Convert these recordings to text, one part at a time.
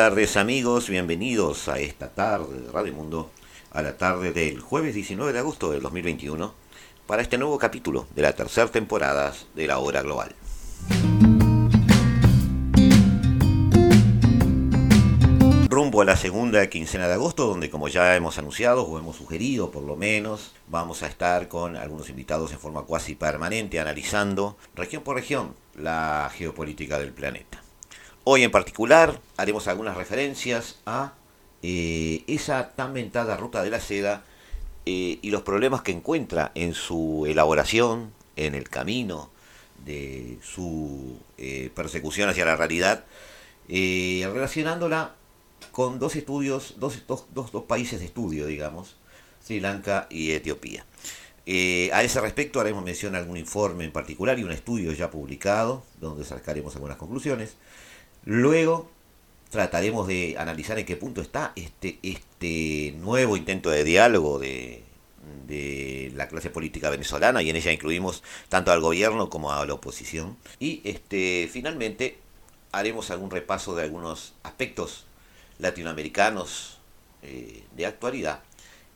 buenas tardes amigos, bienvenidos a esta tarde de Radio Mundo, a la tarde del jueves 19 de agosto del 2021, para este nuevo capítulo de la tercera temporada de la Hora Global. Rumbo a la segunda quincena de agosto, donde como ya hemos anunciado o hemos sugerido por lo menos, vamos a estar con algunos invitados en forma cuasi permanente analizando región por región la geopolítica del planeta. Hoy en particular haremos algunas referencias a eh, esa tan mentada ruta de la seda eh, y los problemas que encuentra en su elaboración, en el camino de su eh, persecución hacia la realidad, relacionándola con dos estudios, dos, dos, dos, países de estudio, digamos, Sri Lanka y Etiopía. a ese respecto haremos mención a algún informe en particular y un estudio ya publicado, donde sacaremos algunas conclusiones. Luego trataremos de analizar en qué punto está este, este nuevo intento de diálogo de, de la clase política venezolana y en ella incluimos tanto al gobierno como a la oposición. Y este, finalmente haremos algún repaso de algunos aspectos latinoamericanos eh, de actualidad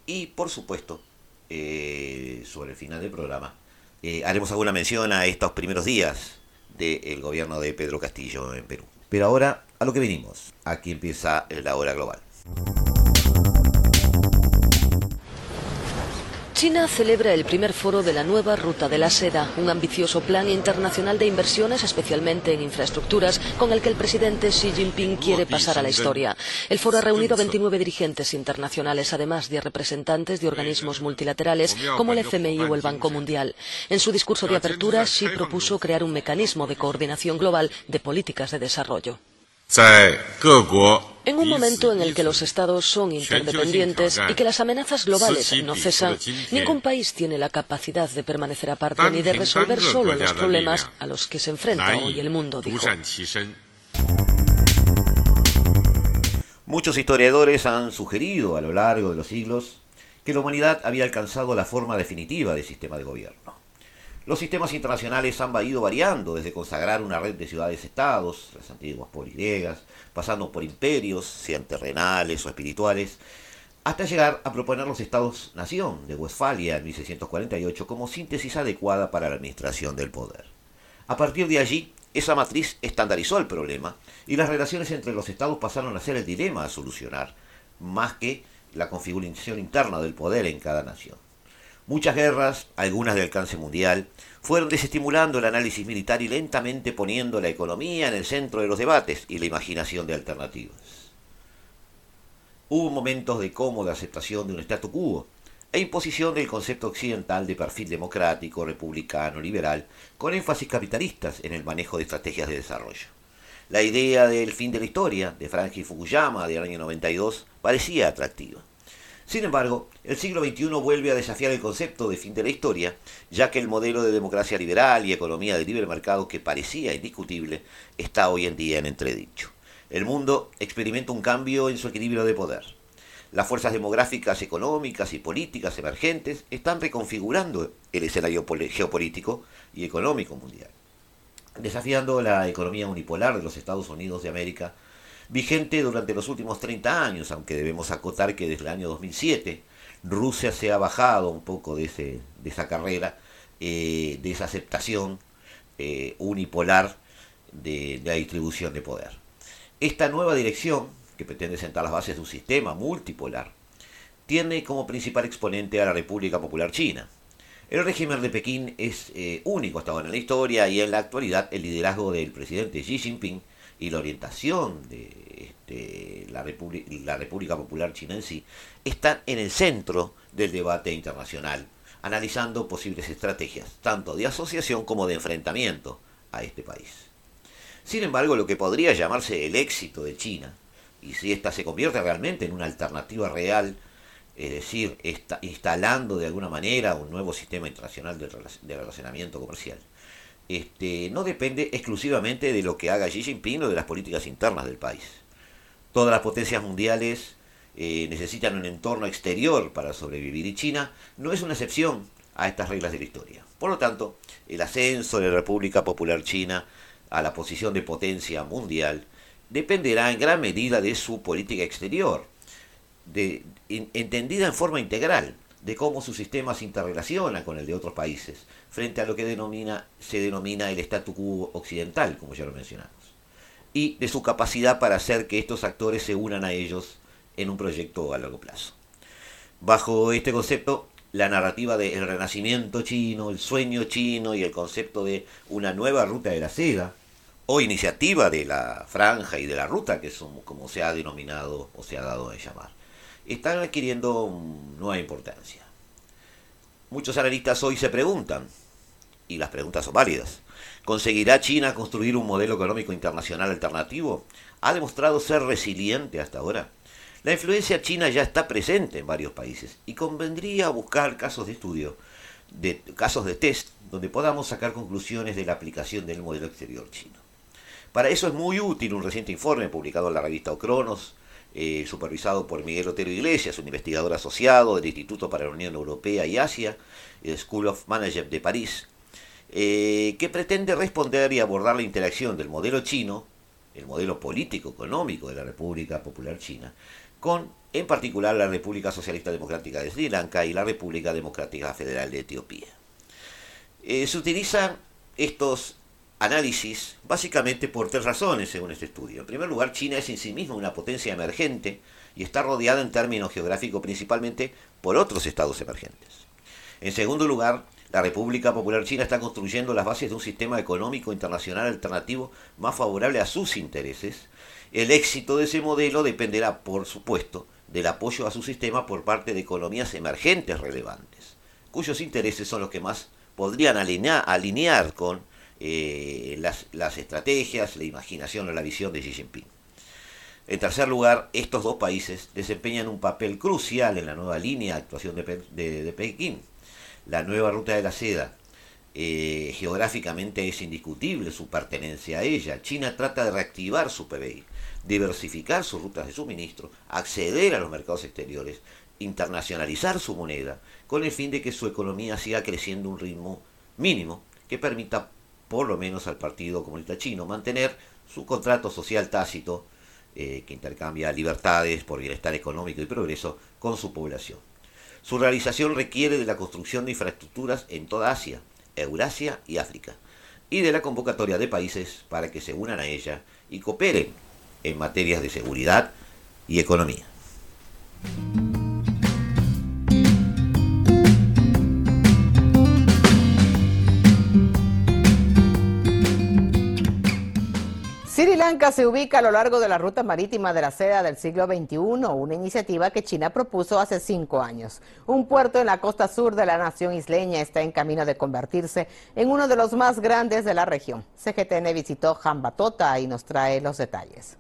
y por supuesto eh, sobre el final del programa eh, haremos alguna mención a estos primeros días del gobierno de Pedro Castillo en Perú. Pero ahora a lo que venimos. Aquí empieza la hora global. China celebra el primer foro de la nueva Ruta de la Seda, un ambicioso plan internacional de inversiones, especialmente en infraestructuras, con el que el presidente Xi Jinping quiere pasar a la historia. El foro ha reunido a 29 dirigentes internacionales, además de representantes de organismos multilaterales como el FMI o el Banco Mundial. En su discurso de apertura, Xi propuso crear un mecanismo de coordinación global de políticas de desarrollo. En un momento en el que los estados son interdependientes y que las amenazas globales no cesan, ningún país tiene la capacidad de permanecer aparte ni de resolver solo los problemas a los que se enfrenta hoy el mundo, dijo. Muchos historiadores han sugerido a lo largo de los siglos que la humanidad había alcanzado la forma definitiva del sistema de gobierno. Los sistemas internacionales han ido variando desde consagrar una red de ciudades-estados, las antiguas poligriegas, pasando por imperios, sean terrenales o espirituales, hasta llegar a proponer los estados-nación de Westfalia en 1648 como síntesis adecuada para la administración del poder. A partir de allí, esa matriz estandarizó el problema y las relaciones entre los estados pasaron a ser el dilema a solucionar, más que la configuración interna del poder en cada nación. Muchas guerras, algunas de alcance mundial, fueron desestimulando el análisis militar y lentamente poniendo la economía en el centro de los debates y la imaginación de alternativas. Hubo momentos de cómoda aceptación de un statu quo e imposición del concepto occidental de perfil democrático, republicano, liberal, con énfasis capitalistas en el manejo de estrategias de desarrollo. La idea del fin de la historia de Franklin Fukuyama del año 92 parecía atractiva. Sin embargo, el siglo XXI vuelve a desafiar el concepto de fin de la historia, ya que el modelo de democracia liberal y economía de libre mercado que parecía indiscutible está hoy en día en entredicho. El mundo experimenta un cambio en su equilibrio de poder. Las fuerzas demográficas, económicas y políticas emergentes están reconfigurando el escenario geopolítico y económico mundial, desafiando la economía unipolar de los Estados Unidos de América vigente durante los últimos 30 años, aunque debemos acotar que desde el año 2007 Rusia se ha bajado un poco de, ese, de esa carrera, eh, de esa aceptación eh, unipolar de, la distribución de poder. Esta nueva dirección, que pretende sentar las bases de un sistema multipolar, tiene como principal exponente a la República Popular China. El régimen de Pekín es eh, único hasta ahora en la historia y en la actualidad el liderazgo del presidente Xi Jinping y la orientación de este, la, la República Popular China en sí, están en el centro del debate internacional, analizando posibles estrategias, tanto de asociación como de enfrentamiento a este país. Sin embargo, lo que podría llamarse el éxito de China, y si ésta se convierte realmente en una alternativa real, es decir, está instalando de alguna manera un nuevo sistema internacional de relacionamiento comercial, este, no depende exclusivamente de lo que haga Xi Jinping o de las políticas internas del país. Todas las potencias mundiales eh, necesitan un entorno exterior para sobrevivir y China no es una excepción a estas reglas de la historia. Por lo tanto, el ascenso de la República Popular China a la posición de potencia mundial dependerá en gran medida de su política exterior, entendida en forma integral, de cómo su sistema se interrelaciona con el de otros países, frente a lo que denomina, se denomina el statu quo occidental, como ya lo mencionamos, y de su capacidad para hacer que estos actores se unan a ellos en un proyecto a largo plazo. Bajo este concepto, la narrativa del renacimiento chino, el sueño chino y el concepto de una nueva ruta de la seda, o iniciativa de la franja y de la ruta, que son como se ha denominado o se ha dado a llamar, están adquiriendo nueva importancia. Muchos analistas hoy se preguntan, y las preguntas son válidas, ¿conseguirá China construir un modelo económico internacional alternativo? ¿Ha demostrado ser resiliente hasta ahora? La influencia china ya está presente en varios países y convendría buscar casos de estudio, de, casos de test, donde podamos sacar conclusiones de la aplicación del modelo exterior chino. Para eso es muy útil un reciente informe publicado en la revista Ocronos, eh, supervisado por Miguel Otero Iglesias, un investigador asociado del Instituto para la Unión Europea y Asia, School of Management de París, eh, que pretende responder y abordar la interacción del modelo chino, el modelo político-económico de la República Popular China, con en particular la República Socialista Democrática de Sri Lanka y la República Democrática Federal de Etiopía. Eh, se utilizan estos análisis básicamente por tres razones según este estudio. En primer lugar, China es en sí misma una potencia emergente y está rodeada en términos geográficos principalmente por otros estados emergentes. En segundo lugar, la República Popular China está construyendo las bases de un sistema económico internacional alternativo más favorable a sus intereses el éxito de ese modelo dependerá, por supuesto, del apoyo a su sistema por parte de economías emergentes relevantes, cuyos intereses son los que más podrían alinear, con eh, las, estrategias, la imaginación o la visión de Xi Jinping. En tercer lugar, estos dos países desempeñan un papel crucial en la nueva línea de actuación de, Pekín. La nueva ruta de la seda, eh, geográficamente es indiscutible su pertenencia a ella. China trata de reactivar su PBI diversificar sus rutas de suministro, acceder a los mercados exteriores, internacionalizar su moneda, con el fin de que su economía siga creciendo a un ritmo mínimo que permita por lo menos al Partido Comunista Chino mantener su contrato social tácito eh, que intercambia libertades por bienestar económico y progreso con su población. Su realización requiere de la construcción de infraestructuras en toda Asia, Eurasia y África, y de la convocatoria de países para que se unan a ella y cooperen en materias de seguridad y economía. Sri Lanka se ubica a lo largo de la ruta marítima de la seda del siglo XXI, una iniciativa que China propuso hace cinco años. Un puerto en la costa sur de la nación isleña está en camino de convertirse en uno de los más grandes de la región. CGTN visitó Jambatota y nos trae los detalles.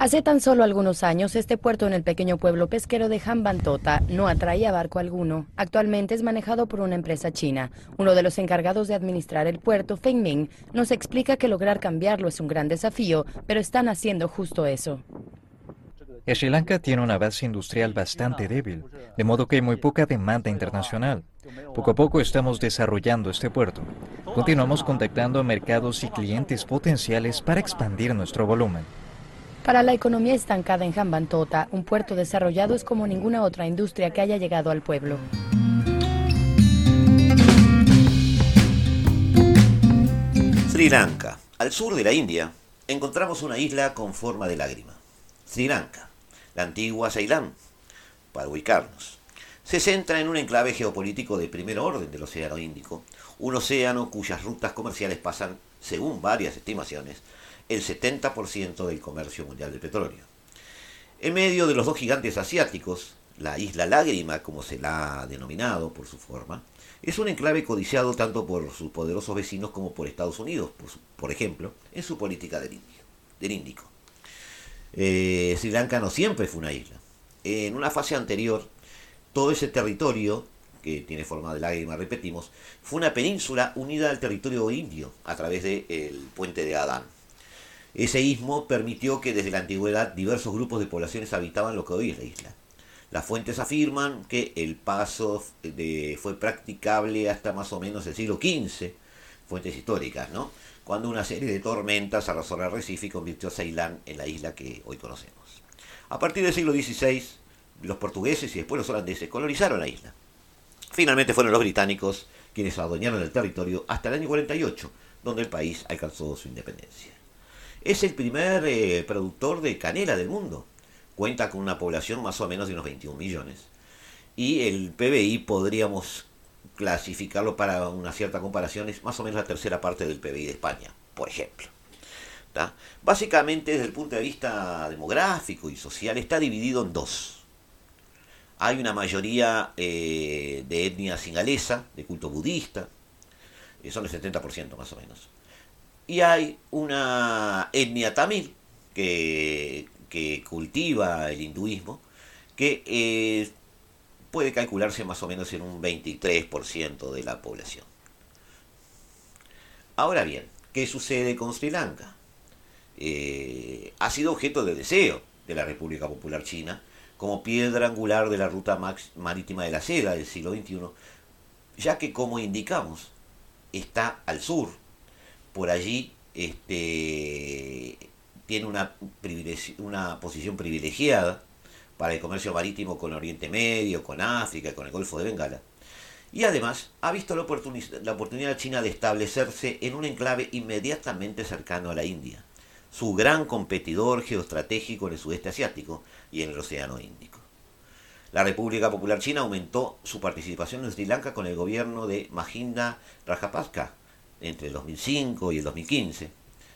Hace tan solo algunos años, este puerto en el pequeño pueblo pesquero de Hambantota no atraía barco alguno. Actualmente es manejado por una empresa china. Uno de los encargados de administrar el puerto, Feng Ming, nos explica que lograr cambiarlo es un gran desafío, pero están haciendo justo eso. Sri Lanka tiene una base industrial bastante débil, de modo que hay muy poca demanda internacional. Poco a poco estamos desarrollando este puerto. Continuamos contactando a mercados y clientes potenciales para expandir nuestro volumen. Para la economía estancada en Jambantota, un puerto desarrollado es como ninguna otra industria que haya llegado al pueblo. Sri Lanka. Al sur de la India encontramos una isla con forma de lágrima. Sri Lanka, la antigua Ceilán, para ubicarnos. Se centra en un enclave geopolítico de primer orden del Océano Índico, un océano cuyas rutas comerciales pasan, según varias estimaciones, el 70% del comercio mundial de petróleo. En medio de los dos gigantes asiáticos, la isla Lágrima, como se la ha denominado por su forma, es un enclave codiciado tanto por sus poderosos vecinos como por Estados Unidos, por, ejemplo, en su política del, Índico. Eh, Sri Lanka no siempre fue una isla. En una fase anterior, todo ese territorio, que tiene forma de lágrima, repetimos, fue una península unida al territorio indio a través del puente de Adán. Ese istmo permitió que desde la antigüedad diversos grupos de poblaciones habitaban lo que hoy es la isla. Las fuentes afirman que el paso fue practicable hasta más o menos el siglo XV, fuentes históricas, ¿no? Cuando una serie de tormentas arrasó el arrecife y convirtió a Ceilán en la isla que hoy conocemos. A partir del siglo XVI, los portugueses y después los holandeses colonizaron la isla. Finalmente fueron los británicos quienes adueñaron el territorio hasta el año 48, donde el país alcanzó su independencia. Es el primer eh, productor de canela del mundo. Cuenta con una población más o menos de unos 21 millones. Y el PBI podríamos clasificarlo para una cierta comparación, es más o menos la tercera parte del PBI de España, por ejemplo. Básicamente, desde el punto de vista demográfico y social, está dividido en dos. Hay una mayoría eh, de etnia singalesa, de culto budista, son el 70% más o menos. Y hay una etnia tamil que, cultiva el hinduismo, que eh, puede calcularse más o menos en un 23% de la población. Ahora bien, ¿qué sucede con Sri Lanka? Eh, ha sido objeto de deseo de la República Popular China como piedra angular de la ruta marítima de la seda del siglo XXI, ya que como indicamos, está al sur. Por allí este, tiene una, una posición privilegiada para el comercio marítimo con Oriente Medio, con África, con el Golfo de Bengala. Y además ha visto la, la oportunidad china de establecerse en un enclave inmediatamente cercano a la India, su gran competidor geoestratégico en el sudeste asiático y en el Océano Índico. La República Popular China aumentó su participación en Sri Lanka con el gobierno de Mahinda Rajapaksa entre el 2005 y el 2015.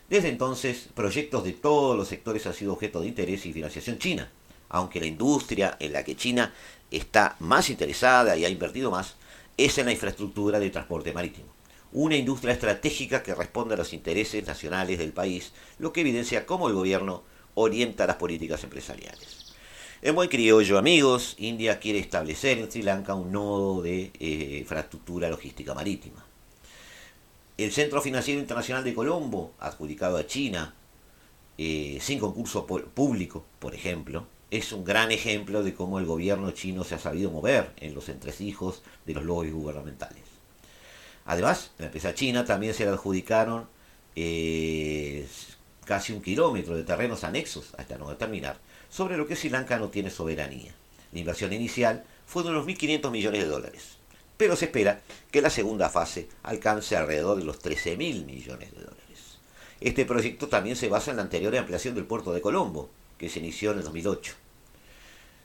Desde entonces, proyectos de todos los sectores han sido objeto de interés y financiación china aunque la industria en la que China está más interesada y ha invertido más, es en la infraestructura de transporte marítimo. Una industria estratégica que responde a los intereses nacionales del país, lo que evidencia cómo el gobierno orienta las políticas empresariales. En buen criollo, amigos, India quiere establecer en Sri Lanka un nodo de eh, infraestructura logística marítima. El Centro Financiero Internacional de Colombo, adjudicado a China, eh, sin concurso público, por ejemplo, es un gran ejemplo de cómo el gobierno chino se ha sabido mover en los entresijos de los lobbies gubernamentales. Además, la empresa china también se le adjudicaron eh, casi un kilómetro de terrenos anexos, hasta no determinar, sobre lo que Sri Lanka no tiene soberanía. La inversión inicial fue de unos 1.500 millones de dólares, pero se espera que la segunda fase alcance alrededor de los 13.000 millones de dólares. Este proyecto también se basa en la anterior ampliación del puerto de Colombo, que se inició en el 2008.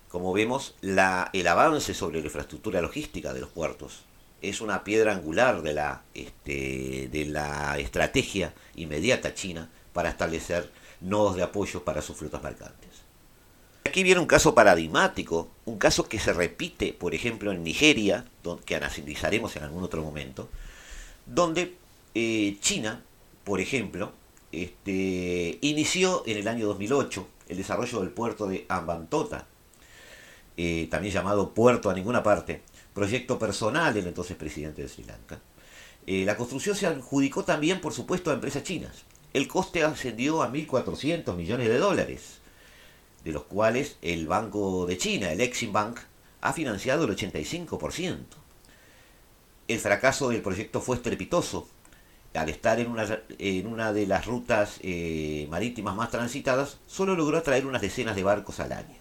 Como vemos, el avance sobre la infraestructura logística de los puertos es una piedra angular de la, este, de la estrategia inmediata china para establecer nodos de apoyo para sus flotas mercantes. Aquí viene un caso paradigmático, un caso que se repite, por ejemplo, en Nigeria, que analizaremos en algún otro momento, donde eh, China, por ejemplo, este, inició en el año 2008 el desarrollo del puerto de Ambantota, eh, también llamado Puerto a Ninguna Parte, proyecto personal del entonces presidente de Sri Lanka. Eh, la construcción se adjudicó también, por supuesto, a empresas chinas. El coste ascendió a 1.400 millones de dólares, de los cuales el Banco de China, el Exim Bank, ha financiado el 85%. El fracaso del proyecto fue estrepitoso. Al estar en una, en una de las rutas eh, marítimas más transitadas, solo logró atraer unas decenas de barcos al año.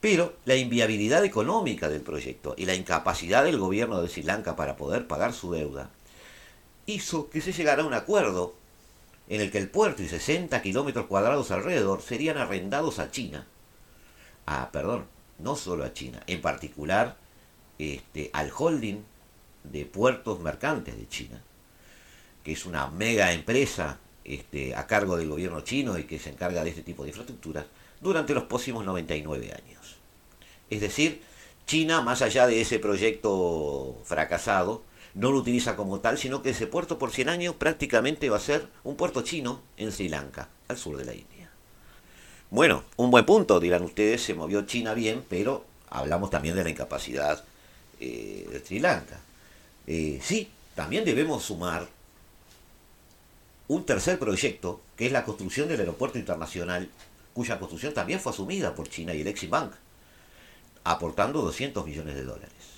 Pero la inviabilidad económica del proyecto y la incapacidad del gobierno de Sri Lanka para poder pagar su deuda hizo que se llegara a un acuerdo en el que el puerto y 60 kilómetros cuadrados alrededor serían arrendados a China. Ah, perdón, no solo a China, en particular este, al holding de puertos mercantes de China, que es una mega empresa este, a cargo del gobierno chino y que se encarga de este tipo de infraestructuras, durante los próximos 99 años. Es decir, China, más allá de ese proyecto fracasado, no lo utiliza como tal, sino que ese puerto por 100 años prácticamente va a ser un puerto chino en Sri Lanka, al sur de la India. Bueno, un buen punto, dirán ustedes, se movió China bien, pero hablamos también de la incapacidad eh, de Sri Lanka. Eh, sí, también debemos sumar un tercer proyecto, que es la construcción del aeropuerto internacional cuya construcción también fue asumida por China y el Exim Bank, aportando 200 millones de dólares.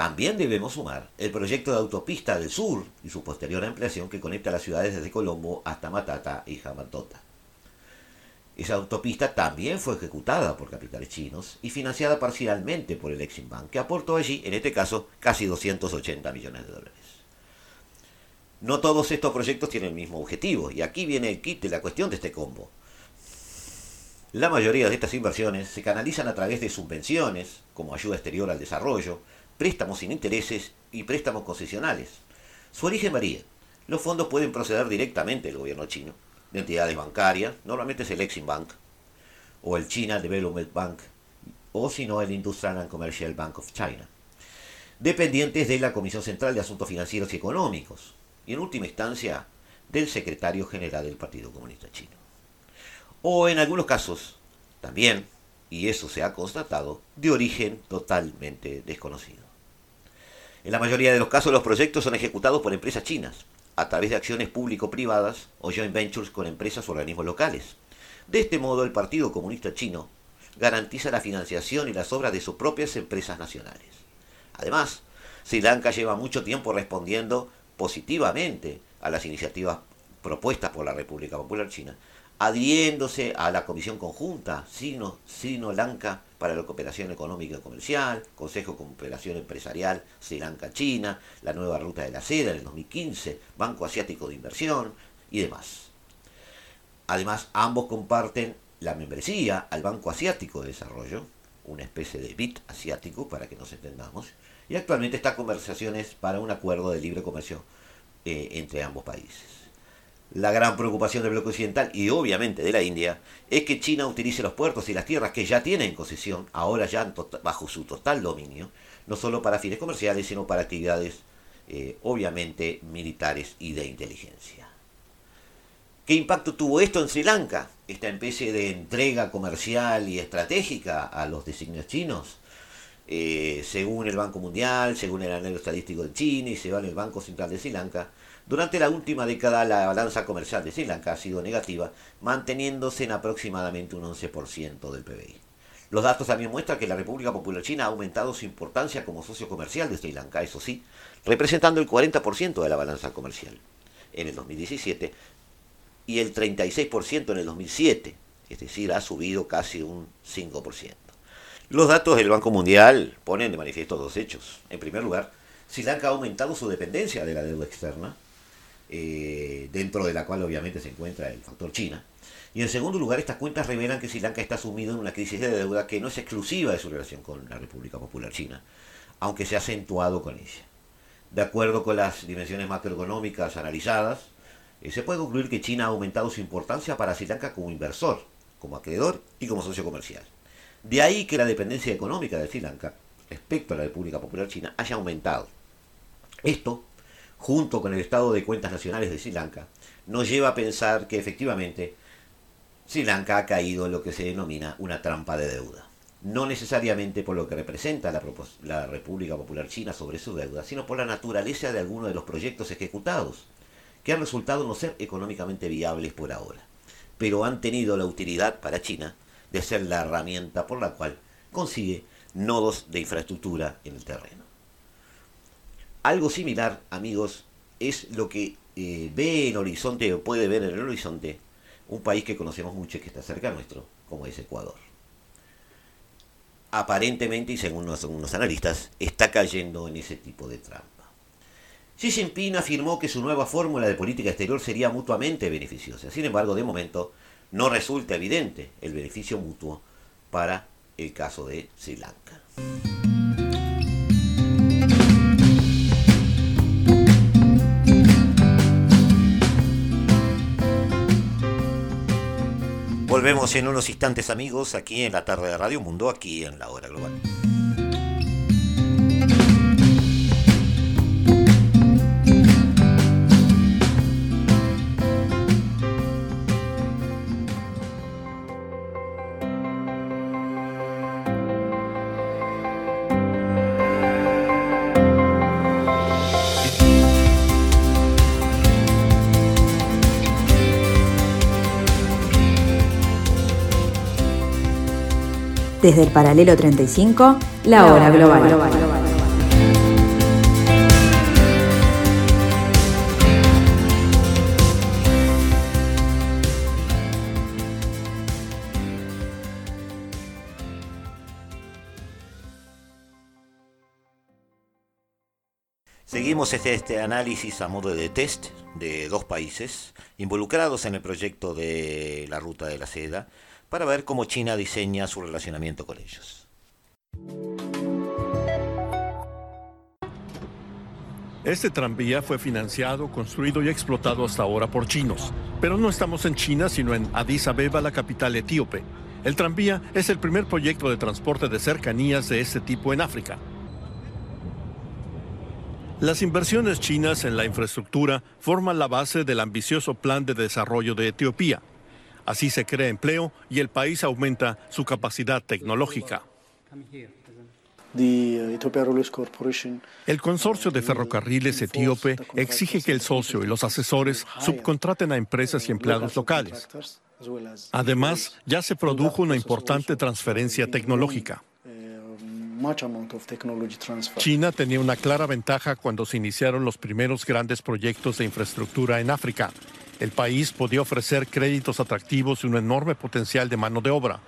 También debemos sumar el proyecto de autopista del sur y su posterior ampliación que conecta las ciudades desde Colombo hasta Matata y Jamantota. Esa autopista también fue ejecutada por capitales chinos y financiada parcialmente por el Exim Bank, que aportó allí, en este caso, casi 280 millones de dólares. No todos estos proyectos tienen el mismo objetivo, y aquí viene el kit de la cuestión de este combo. La mayoría de estas inversiones se canalizan a través de subvenciones, como ayuda exterior al desarrollo, préstamos sin intereses y préstamos concesionales. Su origen varía. Los fondos pueden proceder directamente del gobierno chino, de entidades bancarias, normalmente es el Exim Bank, o el China Development Bank, o si no el Industrial and Commercial Bank of China, dependientes de la Comisión Central de Asuntos Financieros y Económicos, y en última instancia del secretario general del Partido Comunista Chino. O en algunos casos, también, y eso se ha constatado, de origen totalmente desconocido. En la mayoría de los casos los proyectos son ejecutados por empresas chinas, a través de acciones público-privadas o joint ventures con empresas o organismos locales. De este modo, el Partido Comunista Chino garantiza la financiación y las obras de sus propias empresas nacionales. Además, Sri Lanka lleva mucho tiempo respondiendo positivamente a las iniciativas propuestas por la República Popular China, adhiéndose a la Comisión Conjunta Sino-Lanka para la Cooperación Económica y Comercial, Consejo de Cooperación Empresarial Sri Lanka-China, la nueva Ruta de la Seda en el 2015, Banco Asiático de Inversión y demás. Además, ambos comparten la membresía al Banco Asiático de Desarrollo, una especie de BIT asiático para que nos entendamos, y actualmente está conversaciones para un acuerdo de libre comercio eh, entre ambos países. La gran preocupación del bloque occidental y obviamente de la India es que China utilice los puertos y las tierras que ya tiene en concesión, ahora ya bajo su total dominio, no solo para fines comerciales, sino para actividades eh, obviamente militares y de inteligencia. ¿Qué impacto tuvo esto en Sri Lanka? Esta especie de entrega comercial y estratégica a los designios chinos. Eh, según el Banco Mundial, según el anhelo estadístico de China y según el Banco Central de Sri Lanka, durante la última década la balanza comercial de Sri Lanka ha sido negativa, manteniéndose en aproximadamente un 11% del PBI. Los datos también muestran que la República Popular China ha aumentado su importancia como socio comercial de Sri Lanka, eso sí, representando el 40% de la balanza comercial en el 2017 y el 36% en el 2007, es decir, ha subido casi un 5%. Los datos del Banco Mundial ponen de manifiesto dos hechos. En primer lugar, Sri Lanka ha aumentado su dependencia de la deuda externa, eh, dentro de la cual obviamente se encuentra el factor China. Y en segundo lugar, estas cuentas revelan que Sri Lanka está sumido en una crisis de deuda que no es exclusiva de su relación con la República Popular China, aunque se ha acentuado con ella. De acuerdo con las dimensiones macroeconómicas analizadas, eh, se puede concluir que China ha aumentado su importancia para Sri Lanka como inversor, como acreedor y como socio comercial. De ahí que la dependencia económica de Sri Lanka respecto a la República Popular China haya aumentado. Esto junto con el estado de cuentas nacionales de Sri Lanka, nos lleva a pensar que efectivamente Sri Lanka ha caído en lo que se denomina una trampa de deuda. No necesariamente por lo que representa la, República Popular China sobre su deuda, sino por la naturaleza de algunos de los proyectos ejecutados, que han resultado no ser económicamente viables por ahora, pero han tenido la utilidad para China de ser la herramienta por la cual consigue nodos de infraestructura en el terreno. Algo similar, amigos, es lo que eh, ve en horizonte o puede ver en el horizonte un país que conocemos mucho y que está cerca nuestro, como es Ecuador. Aparentemente, y según algunos analistas, está cayendo en ese tipo de trampa. Xi Jinping afirmó que su nueva fórmula de política exterior sería mutuamente beneficiosa. Sin embargo, de momento, no resulta evidente el beneficio mutuo para el caso de Sri Lanka. Volvemos en unos instantes amigos aquí en la tarde de Radio Mundo, aquí en la hora global. Desde el paralelo 35, la hora global. Seguimos este, este análisis a modo de test de dos países involucrados en el proyecto de la Ruta de la Seda, para ver cómo China diseña su relacionamiento con ellos. Este tranvía fue financiado, construido y explotado hasta ahora por chinos. Pero no estamos en China, sino en Addis Abeba, la capital etíope. El tranvía es el primer proyecto de transporte de cercanías de este tipo en África. Las inversiones chinas en la infraestructura forman la base del ambicioso plan de desarrollo de Etiopía. Así se crea empleo y el país aumenta su capacidad tecnológica. El consorcio de ferrocarriles etíope exige que el socio y los asesores subcontraten a empresas y empleados locales. Además, ya se produjo una importante transferencia tecnológica. China tenía una clara ventaja cuando se iniciaron los primeros grandes proyectos de infraestructura en África. El país podía ofrecer créditos atractivos y un enorme potencial de mano de obra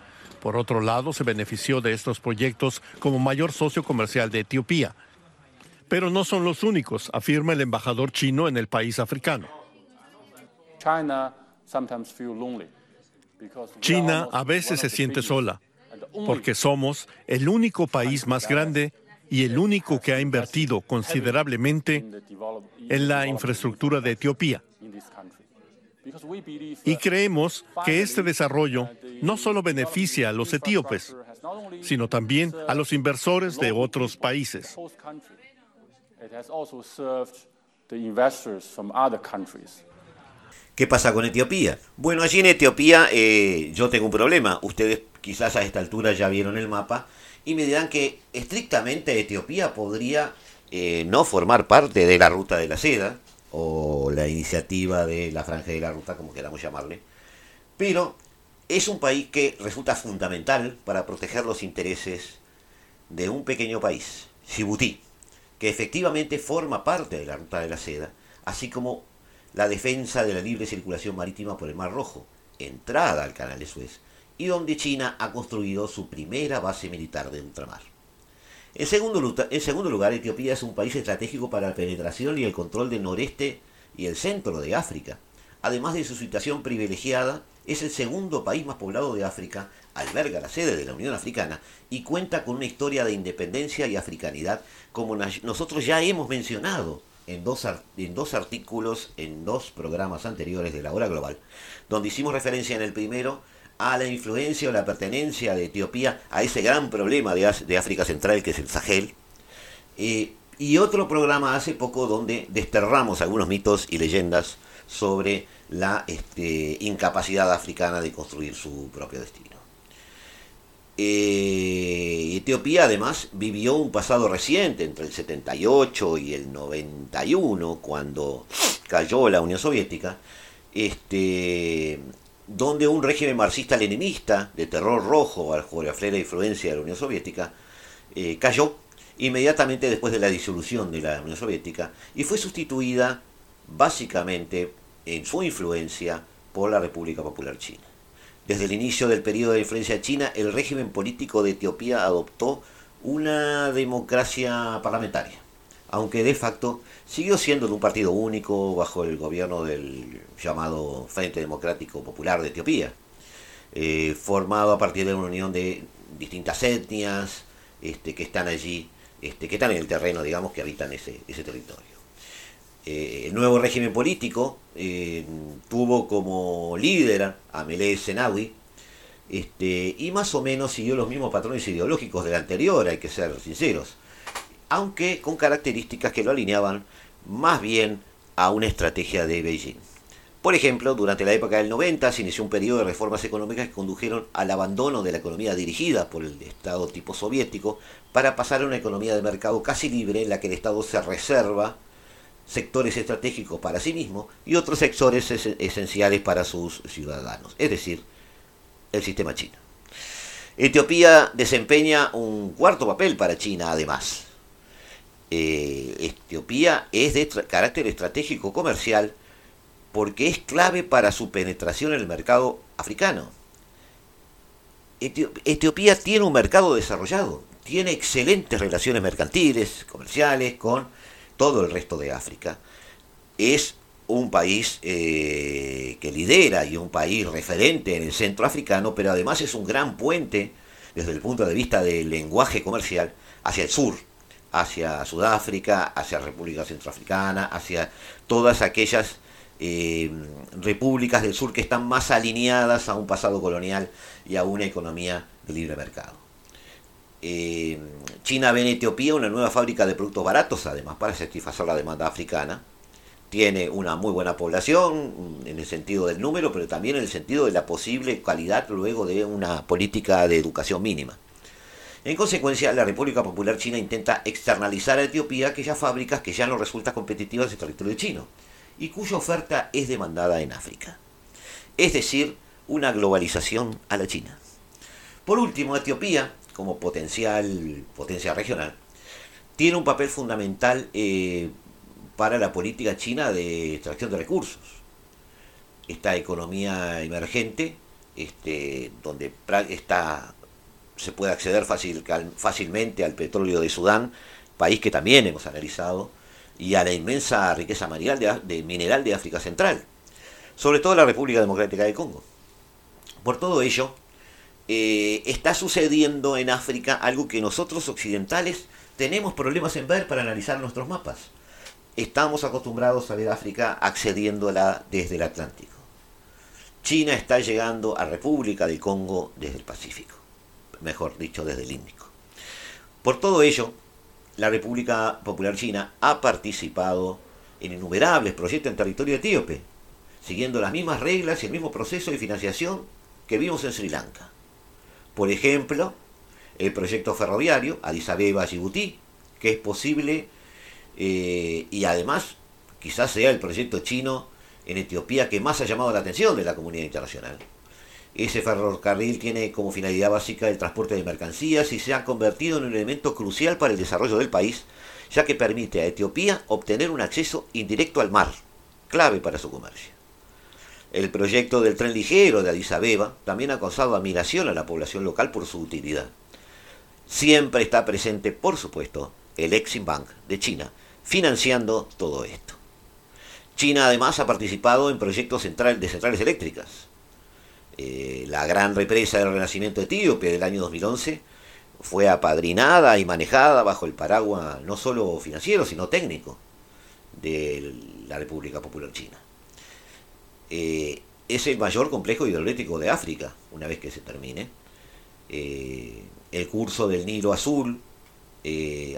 por otro lado, se benefició de estos proyectos como mayor socio comercial de Etiopía. Pero no son los únicos, afirma el embajador chino en el país africano. China a veces se siente sola, porque somos el único país más grande y el único que ha invertido considerablemente en la infraestructura de Etiopía. Y creemos que este desarrollo no solo beneficia a los etíopes, sino también a los inversores de otros países. ¿Qué pasa con Etiopía? Bueno, allí en Etiopía eh, yo tengo un problema. Ustedes quizás a esta altura ya vieron el mapa y me dirán que estrictamente Etiopía podría eh, no formar parte de la ruta de la seda, o la iniciativa de la franja de la ruta, como queramos llamarle. Pero es un país que resulta fundamental para proteger los intereses de un pequeño país, Djibouti, que efectivamente forma parte de la ruta de la seda, así como la defensa de la libre circulación marítima por el Mar Rojo, entrada al canal de Suez, y donde China ha construido su primera base militar de ultramar. En segundo, lugar, Etiopía es un país estratégico para la penetración y el control del noreste y el centro de África. Además de su situación privilegiada, es el segundo país más poblado de África, alberga la sede de la Unión Africana y cuenta con una historia de independencia y africanidad como nosotros ya hemos mencionado en dos, en dos artículos en dos programas anteriores de la hora global, donde hicimos referencia en el primero a la influencia o la pertenencia de Etiopía a ese gran problema de, África Central que es el Sahel. Eh, y otro programa hace poco donde desterramos algunos mitos y leyendas sobre la este, incapacidad africana de construir su propio destino. Eh, Etiopía además vivió un pasado reciente entre el 78 y el 91 cuando cayó la Unión Soviética. Este, donde un régimen marxista-leninista de terror rojo bajo la flera influencia de la Unión Soviética eh, cayó inmediatamente después de la disolución de la Unión Soviética y fue sustituida básicamente en su influencia por la República Popular China. Desde el inicio del periodo de influencia china, el régimen político de Etiopía adoptó una democracia parlamentaria aunque de facto siguió siendo de un partido único bajo el gobierno del llamado Frente Democrático Popular de Etiopía, eh, formado a partir de una unión de distintas etnias este, que están allí, este, que están en el terreno, digamos, que habitan ese, territorio. Eh, el nuevo régimen político eh, tuvo como líder a Meles Zenawi, este, y más o menos siguió los mismos patrones ideológicos del anterior, hay que ser sinceros aunque con características que lo alineaban más bien a una estrategia de Beijing. Por ejemplo, durante la época del 90 se inició un periodo de reformas económicas que condujeron al abandono de la economía dirigida por el Estado tipo soviético para pasar a una economía de mercado casi libre en la que el Estado se reserva sectores estratégicos para sí mismo y otros sectores esenciales para sus ciudadanos, es decir, el sistema chino. Etiopía desempeña un cuarto papel para China además. Eh, Etiopía es de carácter estratégico comercial porque es clave para su penetración en el mercado africano. Etiopía tiene un mercado desarrollado, tiene excelentes relaciones mercantiles, comerciales con todo el resto de África, es un país eh, que lidera y un país referente en el centro africano, pero además es un gran puente desde el punto de vista del lenguaje comercial hacia el sur, hacia Sudáfrica, hacia República Centroafricana, hacia todas aquellas eh, repúblicas del sur que están más alineadas a un pasado colonial y a una economía de libre mercado. Eh, China ve en Etiopía una nueva fábrica de productos baratos, además, para satisfacer la demanda africana. Tiene una muy buena población en el sentido del número, pero también en el sentido de la posible calidad luego de una política de educación mínima. En consecuencia, la República Popular China intenta externalizar a Etiopía aquellas fábricas que ya no resultan competitivas en territorio chino y cuya oferta es demandada en África. Es decir, una globalización a la China. Por último, Etiopía, como potencial, potencia regional, tiene un papel fundamental eh, para la política china de extracción de recursos. Esta economía emergente, este, donde está se puede acceder fácil, fácilmente al petróleo de Sudán, país que también hemos analizado, y a la inmensa riqueza mineral de, mineral de África Central, sobre todo la República Democrática de Congo. Por todo ello, eh, está sucediendo en África algo que nosotros occidentales tenemos problemas en ver para analizar nuestros mapas. Estamos acostumbrados a ver África accediéndola desde el Atlántico. China está llegando a República del Congo desde el Pacífico mejor dicho, desde el Índico. Por todo ello, la República Popular China ha participado en innumerables proyectos en territorio etíope, siguiendo las mismas reglas y el mismo proceso de financiación que vimos en Sri Lanka. Por ejemplo, el proyecto ferroviario Addis Abeba-Djibouti, que es posible eh, y además quizás sea el proyecto chino en Etiopía que más ha llamado la atención de la comunidad internacional. Ese ferrocarril tiene como finalidad básica el transporte de mercancías y se ha convertido en un elemento crucial para el desarrollo del país, ya que permite a Etiopía obtener un acceso indirecto al mar, clave para su comercio. El proyecto del tren ligero de Addis Abeba también ha causado admiración a la población local por su utilidad. Siempre está presente, por supuesto, el Exim Bank de China, financiando todo esto. China además ha participado en proyectos de centrales eléctricas, eh, la gran represa del Renacimiento etíope del año 2011 fue apadrinada y manejada bajo el paraguas no solo financiero, sino técnico de la República Popular China. Eh, es el mayor complejo hidroeléctrico de África, una vez que se termine. Eh, el curso del Nilo Azul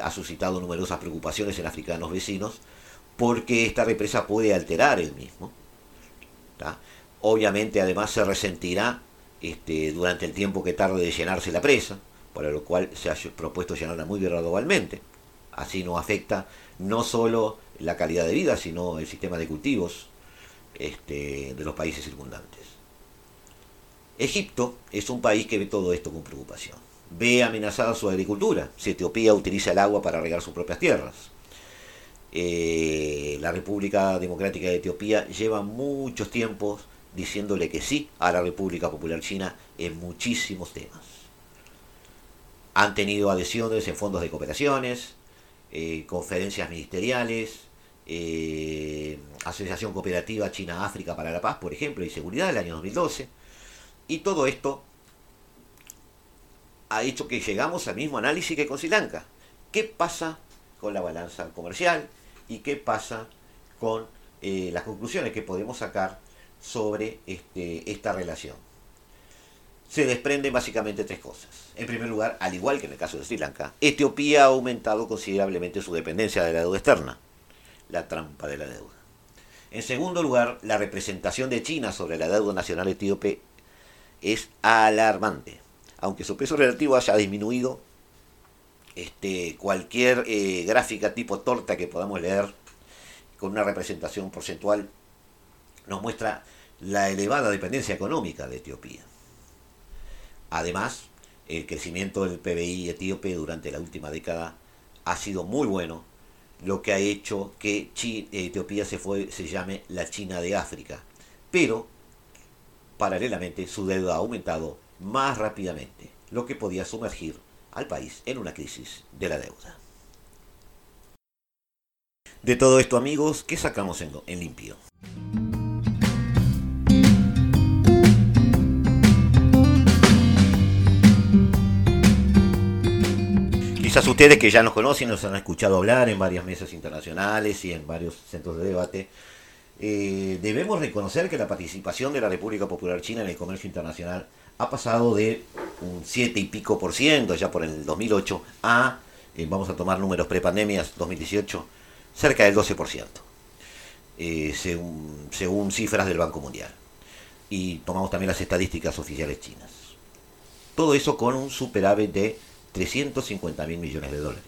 ha suscitado numerosas preocupaciones en africanos vecinos porque esta represa puede alterar el mismo. Obviamente además se resentirá este, durante el tiempo que tarde de llenarse la presa, para lo cual se ha propuesto llenarla muy gradualmente. Así no afecta no solo la calidad de vida, sino el sistema de cultivos este, de los países circundantes. Egipto es un país que ve todo esto con preocupación. Ve amenazada su agricultura. Si Etiopía utiliza el agua para regar sus propias tierras. Eh, la República Democrática de Etiopía lleva muchos tiempos diciéndole que sí a la República Popular China en muchísimos temas. Han tenido adhesiones en fondos de cooperaciones, eh, conferencias ministeriales, eh, Asociación Cooperativa China-África para la Paz, por ejemplo, y Seguridad del año 2012. Y todo esto ha hecho que llegamos al mismo análisis que con Sri Lanka. ¿Qué pasa con la balanza comercial y qué pasa con eh, las conclusiones que podemos sacar sobre este, esta relación. Se desprenden básicamente tres cosas. En primer lugar, al igual que en el caso de Sri Lanka, Etiopía ha aumentado considerablemente su dependencia de la deuda externa, la trampa de la deuda. En segundo lugar, la representación de China sobre la deuda nacional etíope es alarmante. Aunque su peso relativo haya disminuido, este, cualquier eh, gráfica tipo torta que podamos leer con una representación porcentual nos muestra la elevada dependencia económica de Etiopía. Además, el crecimiento del PBI etíope durante la última década ha sido muy bueno, lo que ha hecho que Etiopía se, fue, se llame la China de África. Pero, paralelamente, su deuda ha aumentado más rápidamente, lo que podía sumergir al país en una crisis de la deuda. De todo esto, amigos, ¿qué sacamos en limpio? Quizás ustedes que ya nos conocen, nos han escuchado hablar en varias mesas internacionales y en varios centros de debate, eh, debemos reconocer que la participación de la República Popular China en el comercio internacional ha pasado de un 7 y pico por ciento ya por el 2008 a, eh, vamos a tomar números prepandemias 2018, cerca del 12%, eh, según, según cifras del Banco Mundial. Y tomamos también las estadísticas oficiales chinas. Todo eso con un superávit de 350 mil millones de dólares.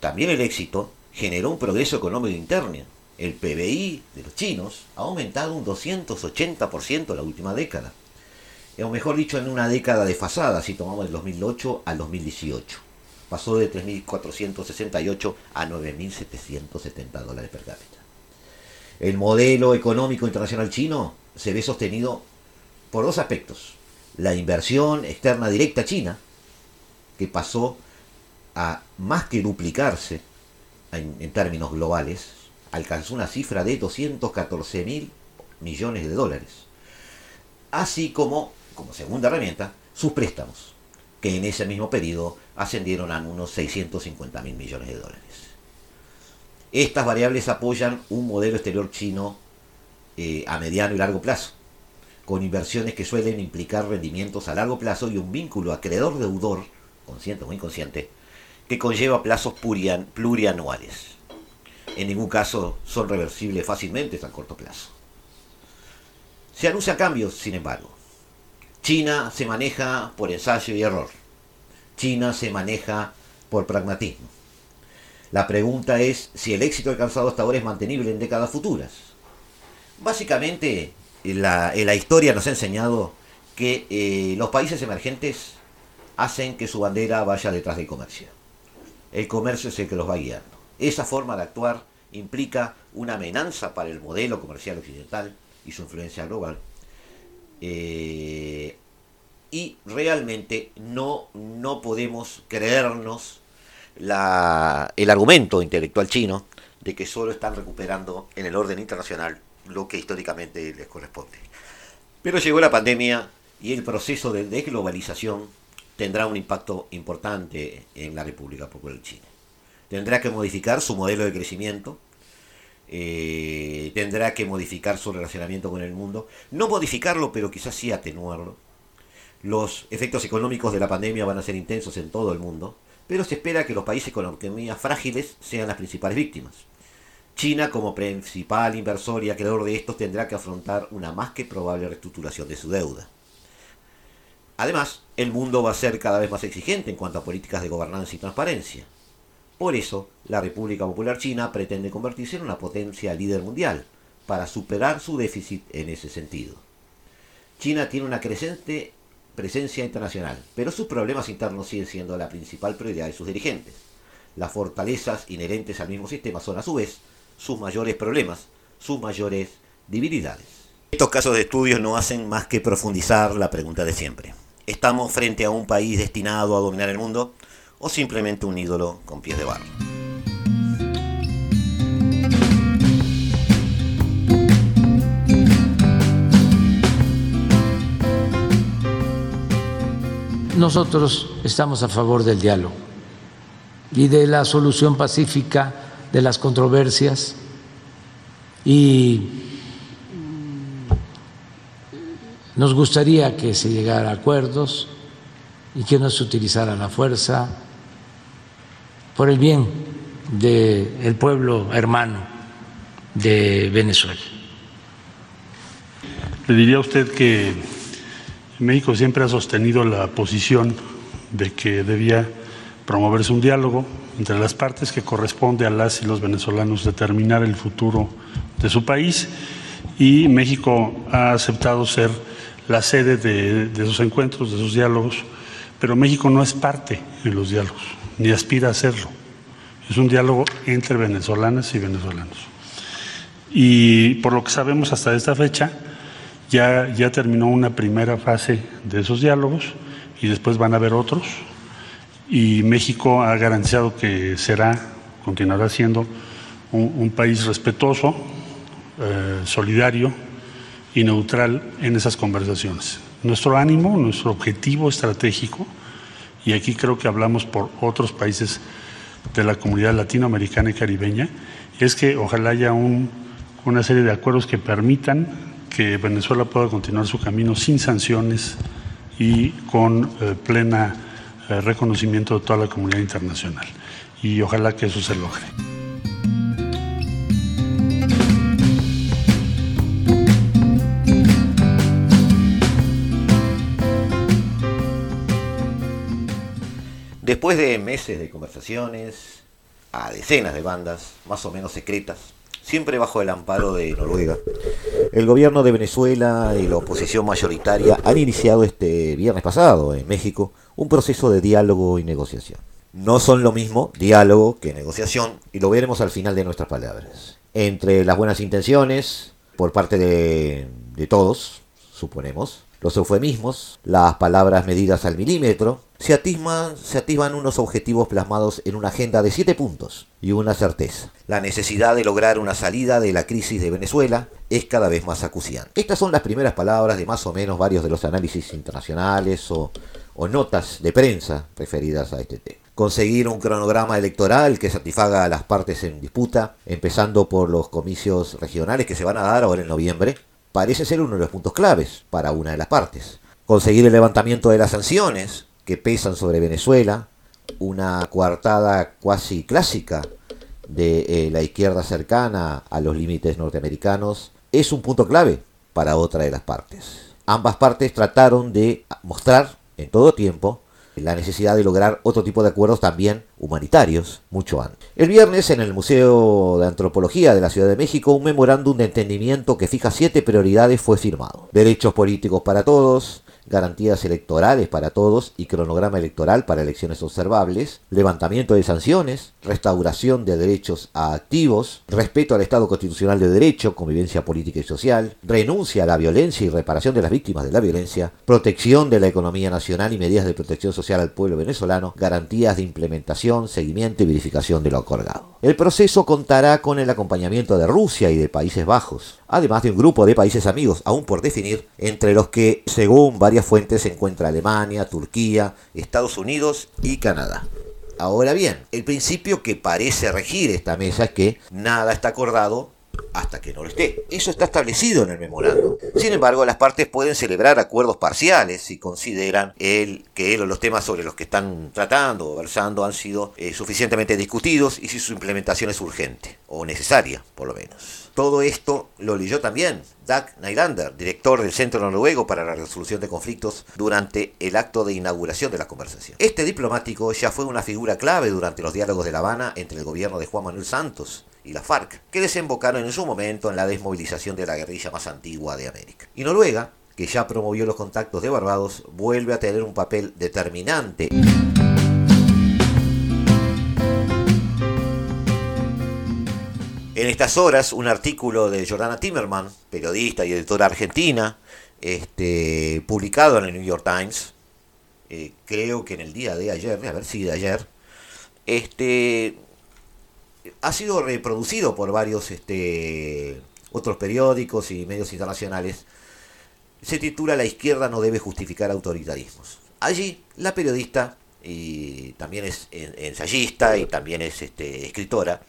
También el éxito generó un progreso económico interno. El PBI de los chinos ha aumentado un 280% en la última década. O mejor dicho, en una década desfasada, si tomamos el 2008 al 2018. Pasó de 3.468 a 9.770 dólares per cápita. El modelo económico internacional chino se ve sostenido por dos aspectos. La inversión externa directa china, que pasó a más que duplicarse en, términos globales, alcanzó una cifra de 214 mil millones de dólares. Así como, como segunda herramienta, sus préstamos, que en ese mismo periodo ascendieron a unos 650 mil millones de dólares. Estas variables apoyan un modelo exterior chino eh, a mediano y largo plazo, con inversiones que suelen implicar rendimientos a largo plazo y un vínculo acreedor-deudor consciente o inconsciente, que conlleva plazos plurianuales. En ningún caso son reversibles fácilmente a corto plazo. Se anuncian cambios, sin embargo. China se maneja por ensayo y error. China se maneja por pragmatismo. La pregunta es si el éxito alcanzado hasta ahora es mantenible en décadas futuras. Básicamente, la, la historia nos ha enseñado que eh, los países emergentes hacen que su bandera vaya detrás del comercio. El comercio es el que los va guiando. Esa forma de actuar implica una amenaza para el modelo comercial occidental y su influencia global. Eh, y realmente no, no podemos creernos la, el argumento intelectual chino de que solo están recuperando en el orden internacional lo que históricamente les corresponde. Pero llegó la pandemia y el proceso de desglobalización tendrá un impacto importante en la República Popular China. Tendrá que modificar su modelo de crecimiento, eh, tendrá que modificar su relacionamiento con el mundo, no modificarlo, pero quizás sí atenuarlo. Los efectos económicos de la pandemia van a ser intensos en todo el mundo, pero se espera que los países con economías frágiles sean las principales víctimas. China, como principal inversor y acreedor de estos, tendrá que afrontar una más que probable reestructuración de su deuda. Además, el mundo va a ser cada vez más exigente en cuanto a políticas de gobernanza y transparencia. Por eso, la República Popular China pretende convertirse en una potencia líder mundial, para superar su déficit en ese sentido. China tiene una creciente presencia internacional, pero sus problemas internos siguen siendo la principal prioridad de sus dirigentes. Las fortalezas inherentes al mismo sistema son a su vez sus mayores problemas, sus mayores debilidades. Estos casos de estudios no hacen más que profundizar la pregunta de siempre. ¿Estamos frente a un país destinado a dominar el mundo o simplemente un ídolo con pies de barro? Nosotros estamos a favor del diálogo y de la solución pacífica de las controversias y Nos gustaría que se llegara a acuerdos y que no se utilizara la fuerza por el bien del pueblo hermano de Venezuela. Le diría a usted que México siempre ha sostenido la posición de que debía promoverse un diálogo entre las partes que corresponde a las y los venezolanos determinar el futuro de su país y México ha aceptado ser la sede de, esos encuentros, de esos diálogos, pero México no es parte de los diálogos, ni aspira a hacerlo. Es un diálogo entre venezolanas y venezolanos. Y por lo que sabemos hasta esta fecha, ya, ya terminó una primera fase de esos diálogos y después van a haber otros. Y México ha garantizado que será, continuará siendo un, país respetuoso, eh, solidario y neutral en esas conversaciones. Nuestro ánimo, nuestro objetivo estratégico, y aquí creo que hablamos por otros países de la comunidad latinoamericana y caribeña, es que ojalá haya una serie de acuerdos que permitan que Venezuela pueda continuar su camino sin sanciones y con eh, plena eh, reconocimiento de toda la comunidad internacional. Y ojalá que eso se logre. Después de meses de conversaciones, a decenas de bandas, más o menos secretas, siempre bajo el amparo de Noruega, el gobierno de Venezuela y la oposición mayoritaria han iniciado este viernes pasado en México un proceso de diálogo y negociación. No son lo mismo diálogo que negociación y lo veremos al final de nuestras palabras. Entre las buenas intenciones por parte de, de todos, suponemos, los eufemismos, las palabras medidas al milímetro, se atisban, se atisban unos objetivos plasmados en una agenda de siete puntos y una certeza. La necesidad de lograr una salida de la crisis de Venezuela es cada vez más acuciante. Estas son las primeras palabras de más o menos varios de los análisis internacionales o, o notas de prensa referidas a este tema conseguir un cronograma electoral que satisfaga a las partes en disputa, empezando por los comicios regionales que se van a dar ahora en noviembre, parece ser uno de los puntos claves para una de las partes. Conseguir el levantamiento de las sanciones que pesan sobre Venezuela, una coartada cuasi clásica de eh, la izquierda cercana a los límites norteamericanos, es un punto clave para otra de las partes. Ambas partes trataron de mostrar en todo tiempo la necesidad de lograr otro tipo de acuerdos también humanitarios mucho antes. El viernes en el Museo de Antropología de la Ciudad de México un memorándum de entendimiento que fija siete prioridades fue firmado. Derechos políticos para todos, garantías electorales para todos y cronograma electoral para elecciones observables, levantamiento de sanciones, restauración de derechos a activos, respeto al Estado constitucional de derecho, convivencia política y social, renuncia a la violencia y reparación de las víctimas de la violencia, protección de la economía nacional y medidas de protección social al pueblo venezolano, garantías de implementación, seguimiento y verificación de lo acordado. El proceso contará con el acompañamiento de Rusia y de Países Bajos, además de un grupo de países amigos aún por definir, entre los que, según varias fuentes, se encuentra Alemania, Turquía, Estados Unidos y Canadá. Ahora bien, el principio que parece regir esta mesa es que nada está acordado hasta que no lo esté. Eso está establecido en el memorando. Sin embargo, las partes pueden celebrar acuerdos parciales si consideran el, que los temas sobre los que están tratando o versando han sido eh, suficientemente discutidos y si su implementación es urgente o necesaria, por lo menos. Todo esto lo leyó también Doug Nylander, director del Centro Noruego para la Resolución de Conflictos, durante el acto de inauguración de la conversación. Este diplomático ya fue una figura clave durante los diálogos de La Habana entre el gobierno de Juan Manuel Santos y la FARC, que desembocaron en su momento en la desmovilización de la guerrilla más antigua de América. Y Noruega, que ya promovió los contactos de Barbados, vuelve a tener un papel determinante. En estas horas, un artículo de Jordana Timmerman, periodista y editora argentina, este, publicado en el New York Times, eh, creo que en el día de ayer, a ver si de ayer, este, ha sido reproducido por varios este, otros periódicos y medios internacionales. Se titula La izquierda no debe justificar autoritarismos. Allí la periodista, y también es ensayista y también es este, escritora,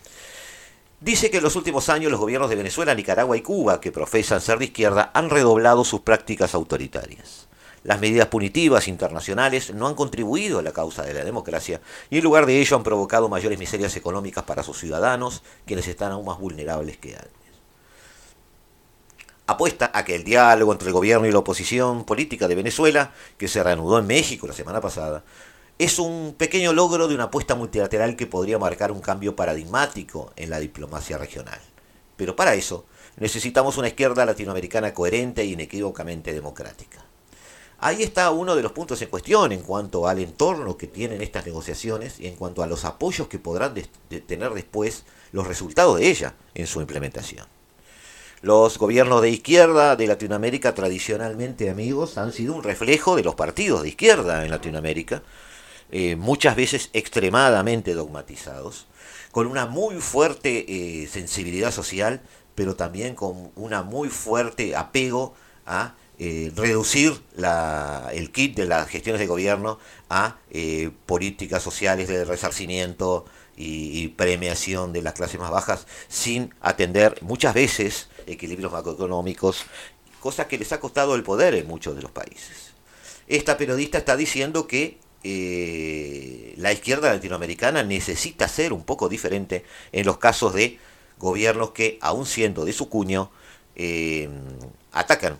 dice que en los últimos años los gobiernos de Venezuela, Nicaragua y Cuba, que profesan ser de izquierda, han redoblado sus prácticas autoritarias. Las medidas punitivas internacionales no han contribuido a la causa de la democracia y en lugar de ello han provocado mayores miserias económicas para sus ciudadanos, quienes están aún más vulnerables que antes. Apuesta a que el diálogo entre el gobierno y la oposición política de Venezuela, que se reanudó en México la semana pasada, es un pequeño logro de una apuesta multilateral que podría marcar un cambio paradigmático en la diplomacia regional. Pero para eso necesitamos una izquierda latinoamericana coherente e inequívocamente democrática. Ahí está uno de los puntos en cuestión en cuanto al entorno que tienen estas negociaciones y en cuanto a los apoyos que podrán tener después los resultados de ella en su implementación. Los gobiernos de izquierda de Latinoamérica tradicionalmente amigos han sido un reflejo de los partidos de izquierda en Latinoamérica, eh, muchas veces extremadamente dogmatizados, con una muy fuerte eh, sensibilidad social, pero también con una muy fuerte apego a eh, reducir el kit de las gestiones de gobierno a políticas sociales de resarcimiento y, premiación de las clases más bajas sin atender muchas veces equilibrios macroeconómicos, cosa que les ha costado el poder en muchos de los países. Esta periodista está diciendo que eh, la izquierda latinoamericana necesita ser un poco diferente en los casos de gobiernos que, aun siendo de su cuño, atacan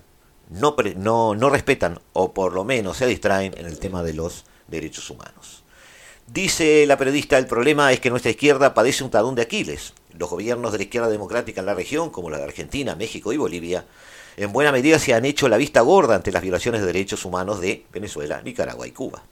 no, no, respetan o por lo menos se distraen en el tema de los derechos humanos. Dice la periodista, el problema es que nuestra izquierda padece un talón de Aquiles. Los gobiernos de la izquierda democrática en la región, como la de Argentina, México y Bolivia, en buena medida se han hecho la vista gorda ante las violaciones de derechos humanos de Venezuela, Nicaragua y Cuba.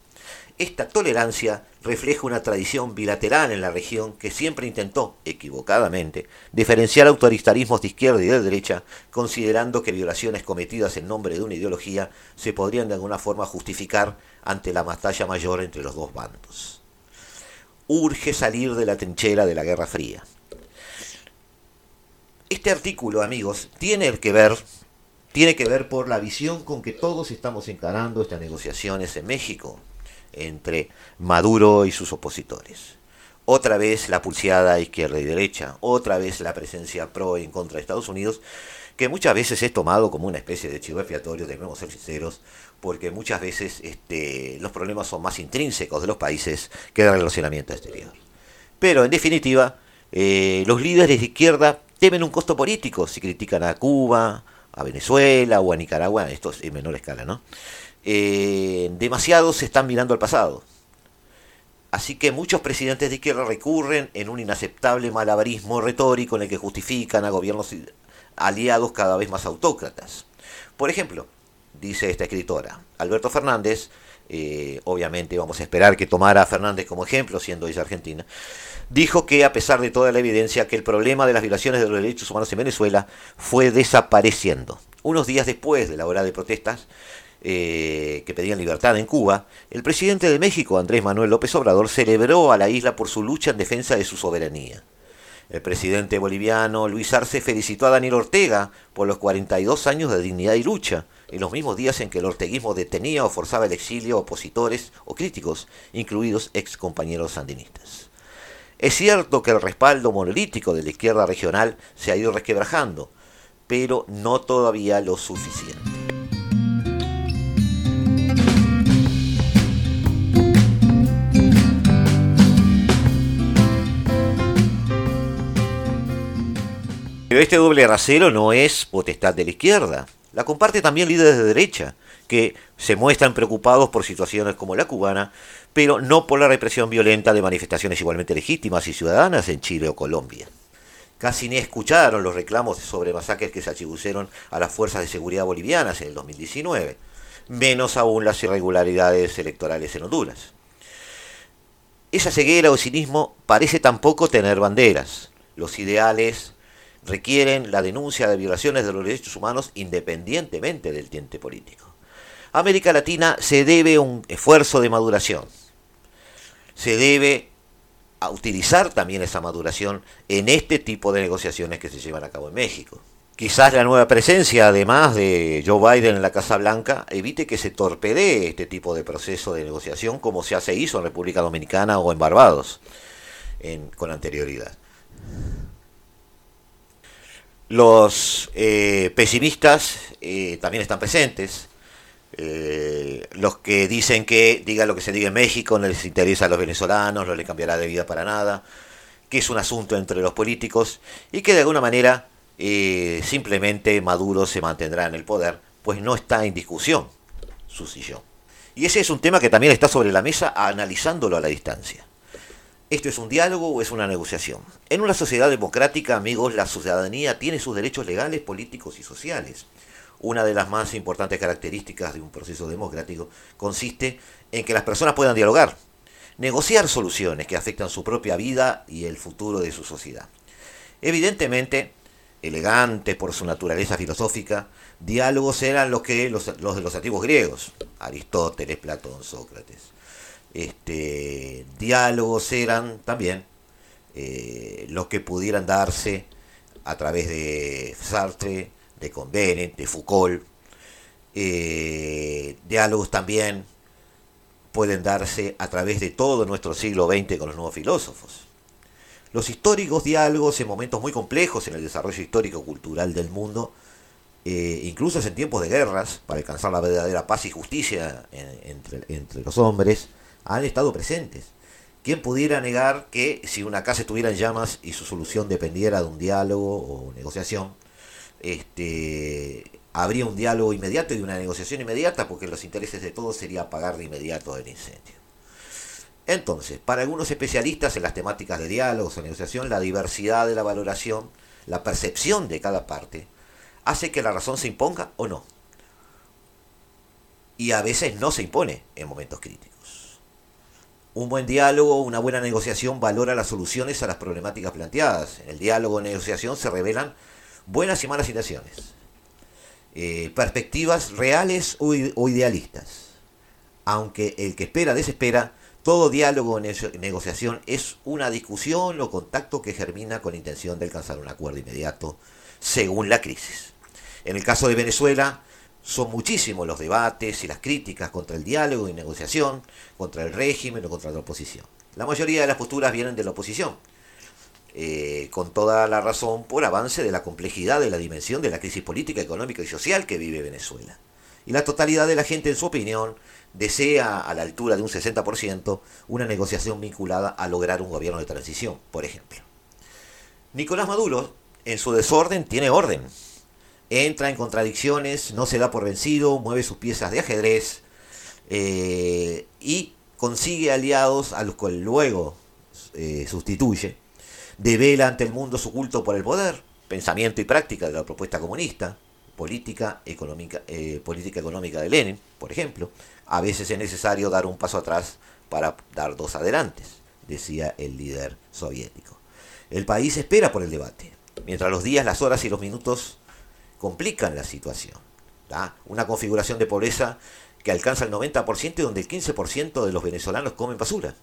Esta tolerancia refleja una tradición bilateral en la región que siempre intentó, equivocadamente, diferenciar autoritarismos de izquierda y de derecha, considerando que violaciones cometidas en nombre de una ideología se podrían de alguna forma justificar ante la batalla mayor entre los dos bandos. Urge salir de la trinchera de la Guerra Fría. Este artículo, amigos, tiene que ver tiene que ver por la visión con que todos estamos encarando estas negociaciones en México entre Maduro y sus opositores. Otra vez la pulseada izquierda y derecha, otra vez la presencia pro en contra de Estados Unidos, que muchas veces es tomado como una especie de chivo expiatorio, debemos ser sinceros, porque muchas veces este, los problemas son más intrínsecos de los países que del relacionamiento exterior. Pero en definitiva, eh, los líderes de izquierda temen un costo político si critican a Cuba, a Venezuela o a Nicaragua, esto es en menor escala, ¿no? Eh, demasiados se están mirando al pasado. Así que muchos presidentes de izquierda recurren en un inaceptable malabarismo retórico en el que justifican a gobiernos aliados cada vez más autócratas. Por ejemplo, dice esta escritora, Alberto Fernández, eh, obviamente vamos a esperar que tomara a Fernández como ejemplo, siendo ella argentina, dijo que a pesar de toda la evidencia que el problema de las violaciones de los derechos humanos en Venezuela fue desapareciendo. Unos días después de la hora de protestas, eh, que pedían libertad en Cuba, el presidente de México, Andrés Manuel López Obrador, celebró a la isla por su lucha en defensa de su soberanía. El presidente boliviano Luis Arce felicitó a Daniel Ortega por los 42 años de dignidad y lucha, en los mismos días en que el orteguismo detenía o forzaba el exilio a opositores o críticos, incluidos ex compañeros sandinistas. Es cierto que el respaldo monolítico de la izquierda regional se ha ido resquebrajando, pero no todavía lo suficiente. Pero este doble rasero no es potestad de la izquierda. La comparte también líderes de derecha, que se muestran preocupados por situaciones como la cubana, pero no por la represión violenta de manifestaciones igualmente legítimas y ciudadanas en Chile o Colombia. Casi ni escucharon los reclamos sobre masacres que se atribuyeron a las fuerzas de seguridad bolivianas en el 2019, menos aún las irregularidades electorales en Honduras. Esa ceguera o cinismo parece tampoco tener banderas. Los ideales requieren la denuncia de violaciones de los derechos humanos independientemente del diente político. América Latina se debe un esfuerzo de maduración. Se debe a utilizar también esa maduración en este tipo de negociaciones que se llevan a cabo en México. Quizás la nueva presencia, además de Joe Biden en la Casa Blanca, evite que se torpedee este tipo de proceso de negociación como se hace hizo en República Dominicana o en Barbados con anterioridad. Los eh, pesimistas eh, también están presentes. Eh, los que dicen que diga lo que se diga en México no les interesa a los venezolanos, no les cambiará de vida para nada, que es un asunto entre los políticos y que de alguna manera simplemente Maduro se mantendrá en el poder, pues no está en discusión su sillón. Y ese es un tema que también está sobre la mesa analizándolo a la distancia. ¿Esto es un diálogo o es una negociación? En una sociedad democrática, amigos, la ciudadanía tiene sus derechos legales, políticos y sociales. Una de las más importantes características de un proceso democrático consiste en que las personas puedan dialogar, negociar soluciones que afectan su propia vida y el futuro de su sociedad. Evidentemente, elegantes por su naturaleza filosófica, diálogos eran los, que, los, los de los antiguos griegos, Aristóteles, Platón, Sócrates este, diálogos eran también eh, lo que pudieran darse a través de Sartre, de Convenet, de Foucault. Eh, diálogos también pueden darse a través de todo nuestro siglo XX con los nuevos filósofos. Los históricos diálogos en momentos muy complejos en el desarrollo histórico-cultural del mundo, eh, incluso en tiempos de guerras, para alcanzar la verdadera paz y justicia entre los hombres, han estado presentes. ¿Quién pudiera negar que si una casa estuviera en llamas y su solución dependiera de un diálogo o negociación, este, habría un diálogo inmediato y una negociación inmediata porque los intereses de todos sería apagar de inmediato el incendio? Entonces, para algunos especialistas en las temáticas de diálogos o negociación, la diversidad de la valoración, la percepción de cada parte, hace que la razón se imponga o no. Y a veces no se impone en momentos críticos. Un buen diálogo, una buena negociación valora las soluciones a las problemáticas planteadas. En el diálogo o negociación se revelan buenas y malas situaciones, eh, perspectivas reales o, idealistas. Aunque el que espera desespera, todo diálogo o negociación es una discusión o contacto que germina con intención de alcanzar un acuerdo inmediato según la crisis. En el caso de Venezuela, son muchísimos los debates y las críticas contra el diálogo y negociación, contra el régimen o contra la oposición. La mayoría de las posturas vienen de la oposición, eh, con toda la razón por avance de la complejidad de la dimensión de la crisis política, económica y social que vive Venezuela. Y la totalidad de la gente, en su opinión, desea a la altura de un 60% una negociación vinculada a lograr un gobierno de transición, por ejemplo. Nicolás Maduro, en su desorden, tiene orden entra en contradicciones, no se da por vencido, mueve sus piezas de ajedrez eh, y consigue aliados a los cuales luego eh, sustituye, devela ante el mundo su culto por el poder, pensamiento y práctica de la propuesta comunista, política económica, eh, política económica de Lenin, por ejemplo. A veces es necesario dar un paso atrás para dar dos adelantes, decía el líder soviético. El país espera por el debate, mientras los días, las horas y los minutos complican la situación. Una configuración de pobreza que alcanza el 90% y donde el 15% de los venezolanos comen basura.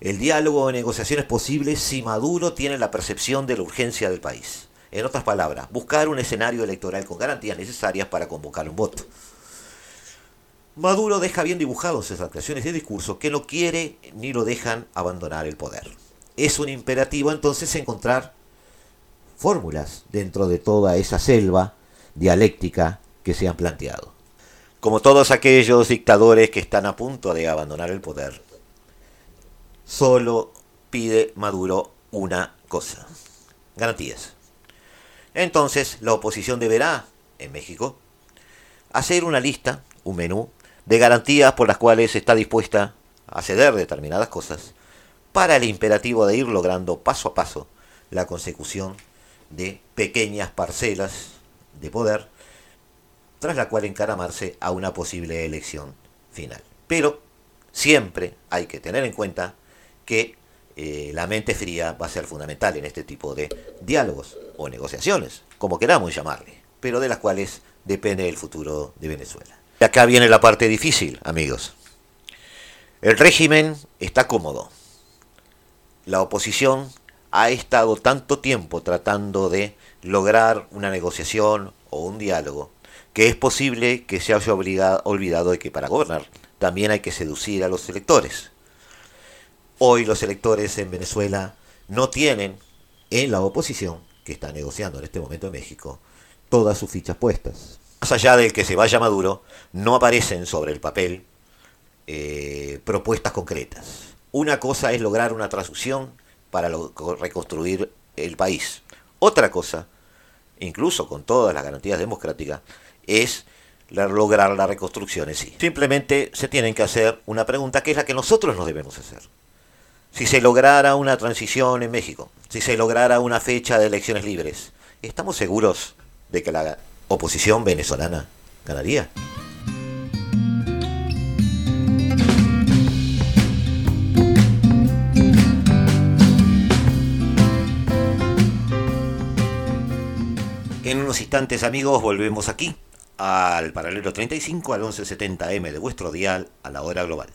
El diálogo o negociación es posible si Maduro tiene la percepción de la urgencia del país. En otras palabras, buscar un escenario electoral con garantías necesarias para convocar un voto. Maduro deja bien dibujados esas creaciones de discurso que no quiere ni lo dejan abandonar el poder. Es un imperativo entonces encontrar fórmulas dentro de toda esa selva dialéctica que se han planteado. Como todos aquellos dictadores que están a punto de abandonar el poder, solo pide Maduro una cosa, garantías. Entonces la oposición deberá, en México, hacer una lista, un menú, de garantías por las cuales está dispuesta a ceder determinadas cosas para el imperativo de ir logrando paso a paso la consecución de pequeñas parcelas de poder, tras la cual encaramarse a una posible elección final. Pero siempre hay que tener en cuenta que eh, la mente fría va a ser fundamental en este tipo de diálogos o negociaciones, como queramos llamarle, pero de las cuales depende el futuro de Venezuela. Y acá viene la parte difícil, amigos. El régimen está cómodo. La oposición ha estado tanto tiempo tratando de lograr una negociación o un diálogo, que es posible que se haya olvidado de que para gobernar también hay que seducir a los electores. Hoy los electores en Venezuela no tienen en la oposición, que está negociando en este momento en México, todas sus fichas puestas. Más allá del que se vaya Maduro, no aparecen sobre el papel eh, propuestas concretas. Una cosa es lograr una transición para reconstruir el país. Otra cosa incluso con todas las garantías democráticas, es lograr la reconstrucción en sí. Simplemente se tienen que hacer una pregunta que es la que nosotros nos debemos hacer. Si se lograra una transición en México, si se lograra una fecha de elecciones libres, ¿estamos seguros de que la oposición venezolana ganaría? Instantes amigos volvemos aquí al paralelo 35 al 1170M de vuestro dial a la hora global.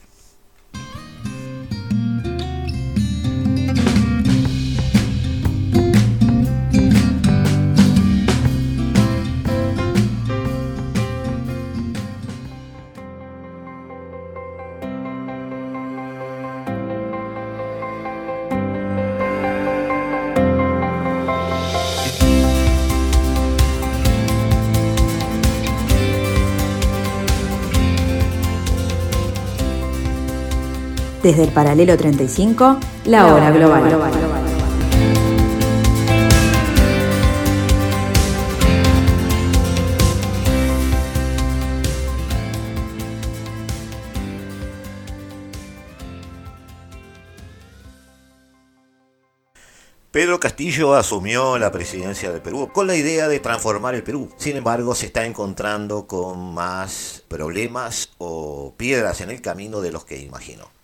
Desde el paralelo 35, la hora global. Pedro Castillo asumió la presidencia del Perú con la idea de transformar el Perú. Sin embargo, se está encontrando con más problemas o piedras en el camino de los que imaginó.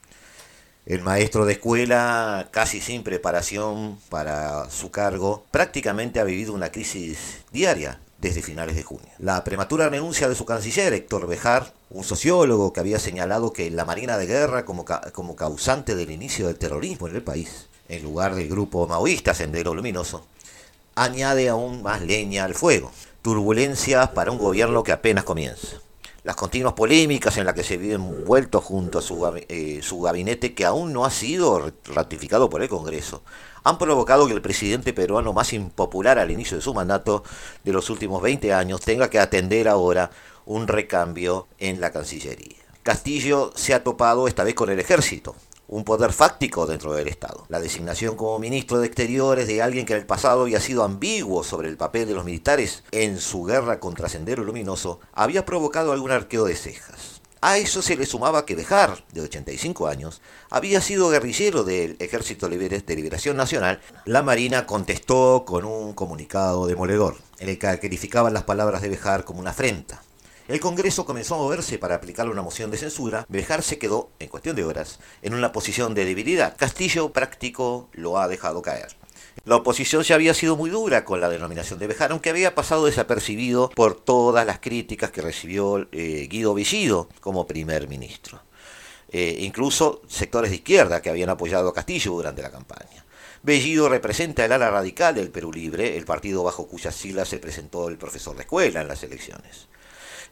El maestro de escuela, casi sin preparación para su cargo, prácticamente ha vivido una crisis diaria desde finales de junio. La prematura renuncia de su canciller, Héctor Bejar, un sociólogo que había señalado que la Marina de Guerra como, causante del inicio del terrorismo en el país, en lugar del grupo maoísta Sendero Luminoso, añade aún más leña al fuego. Turbulencias para un gobierno que apenas comienza. Las continuas polémicas en las que se vive envuelto junto a su, eh, su gabinete que aún no ha sido ratificado por el Congreso, han provocado que el presidente peruano más impopular al inicio de su mandato de los últimos 20 años tenga que atender ahora un recambio en la Cancillería. Castillo se ha topado esta vez con el ejército, un poder fáctico dentro del Estado. La designación como ministro de Exteriores de alguien que en el pasado había sido ambiguo sobre el papel de los militares en su guerra contra Sendero Luminoso había provocado algún arqueo de cejas. A eso se le sumaba que Bejar, de 85 años, había sido guerrillero del Ejército de Liberación Nacional. La Marina contestó con un comunicado demoledor, en el que calificaban las palabras de Bejar como una afrenta. El Congreso comenzó a moverse para aplicar una moción de censura. Bejar se quedó, en cuestión de horas, en una posición de debilidad. Castillo práctico lo ha dejado caer. La oposición ya había sido muy dura con la denominación de Bejar, aunque había pasado desapercibido por todas las críticas que recibió eh, Guido Bellido como primer ministro. Eh, incluso sectores de izquierda que habían apoyado a Castillo durante la campaña. Bellido representa el ala radical del Perú Libre, el partido bajo cuyas siglas se presentó el profesor de escuela en las elecciones.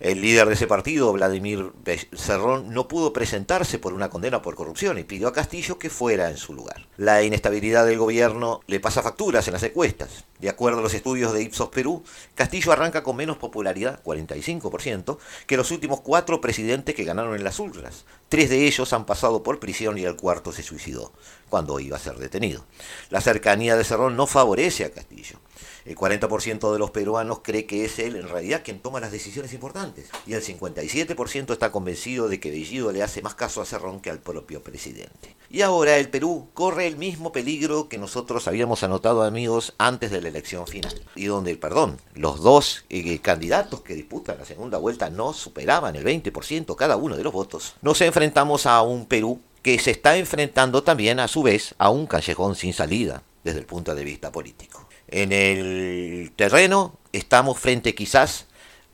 El líder de ese partido, Vladimir Cerrón, no pudo presentarse por una condena por corrupción y pidió a Castillo que fuera en su lugar. La inestabilidad del gobierno le pasa facturas en las encuestas. De acuerdo a los estudios de Ipsos Perú, Castillo arranca con menos popularidad, 45%, que los últimos cuatro presidentes que ganaron en las urnas. Tres de ellos han pasado por prisión y el cuarto se suicidó cuando iba a ser detenido. La cercanía de Cerrón no favorece a Castillo. El 40% de los peruanos cree que es él en realidad quien toma las decisiones importantes. Y el 57% está convencido de que Bellido le hace más caso a Cerrón que al propio presidente. Y ahora el Perú corre el mismo peligro que nosotros habíamos anotado, amigos, antes de la elección final. Y donde, perdón, los dos eh, candidatos que disputan la segunda vuelta no superaban el 20% cada uno de los votos. Nos enfrentamos a un Perú que se está enfrentando también a su vez a un callejón sin salida desde el punto de vista político. En el terreno estamos frente quizás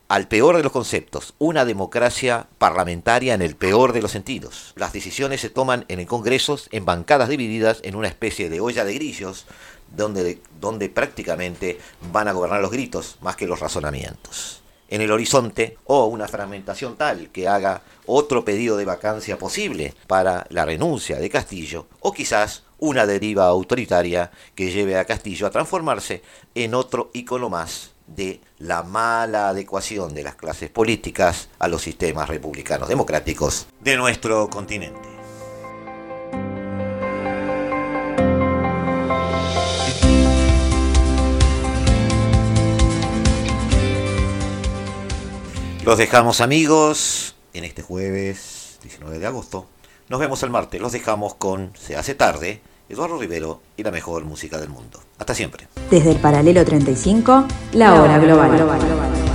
al peor de los conceptos, una democracia parlamentaria en el peor de los sentidos. Las decisiones se toman en el Congreso en bancadas divididas en una especie de olla de grillos donde, donde prácticamente van a gobernar los gritos más que los razonamientos. En el horizonte o una fragmentación tal que haga otro pedido de vacancia posible para la renuncia de Castillo o quizás una deriva autoritaria que lleve a Castillo a transformarse en otro ícono más de la mala adecuación de las clases políticas a los sistemas republicanos democráticos de nuestro continente. Los dejamos amigos en este jueves 19 de agosto. Nos vemos el martes. Los dejamos con Se hace tarde Eduardo Rivero y la mejor música del mundo. Hasta siempre. Desde el paralelo 35, la hora global.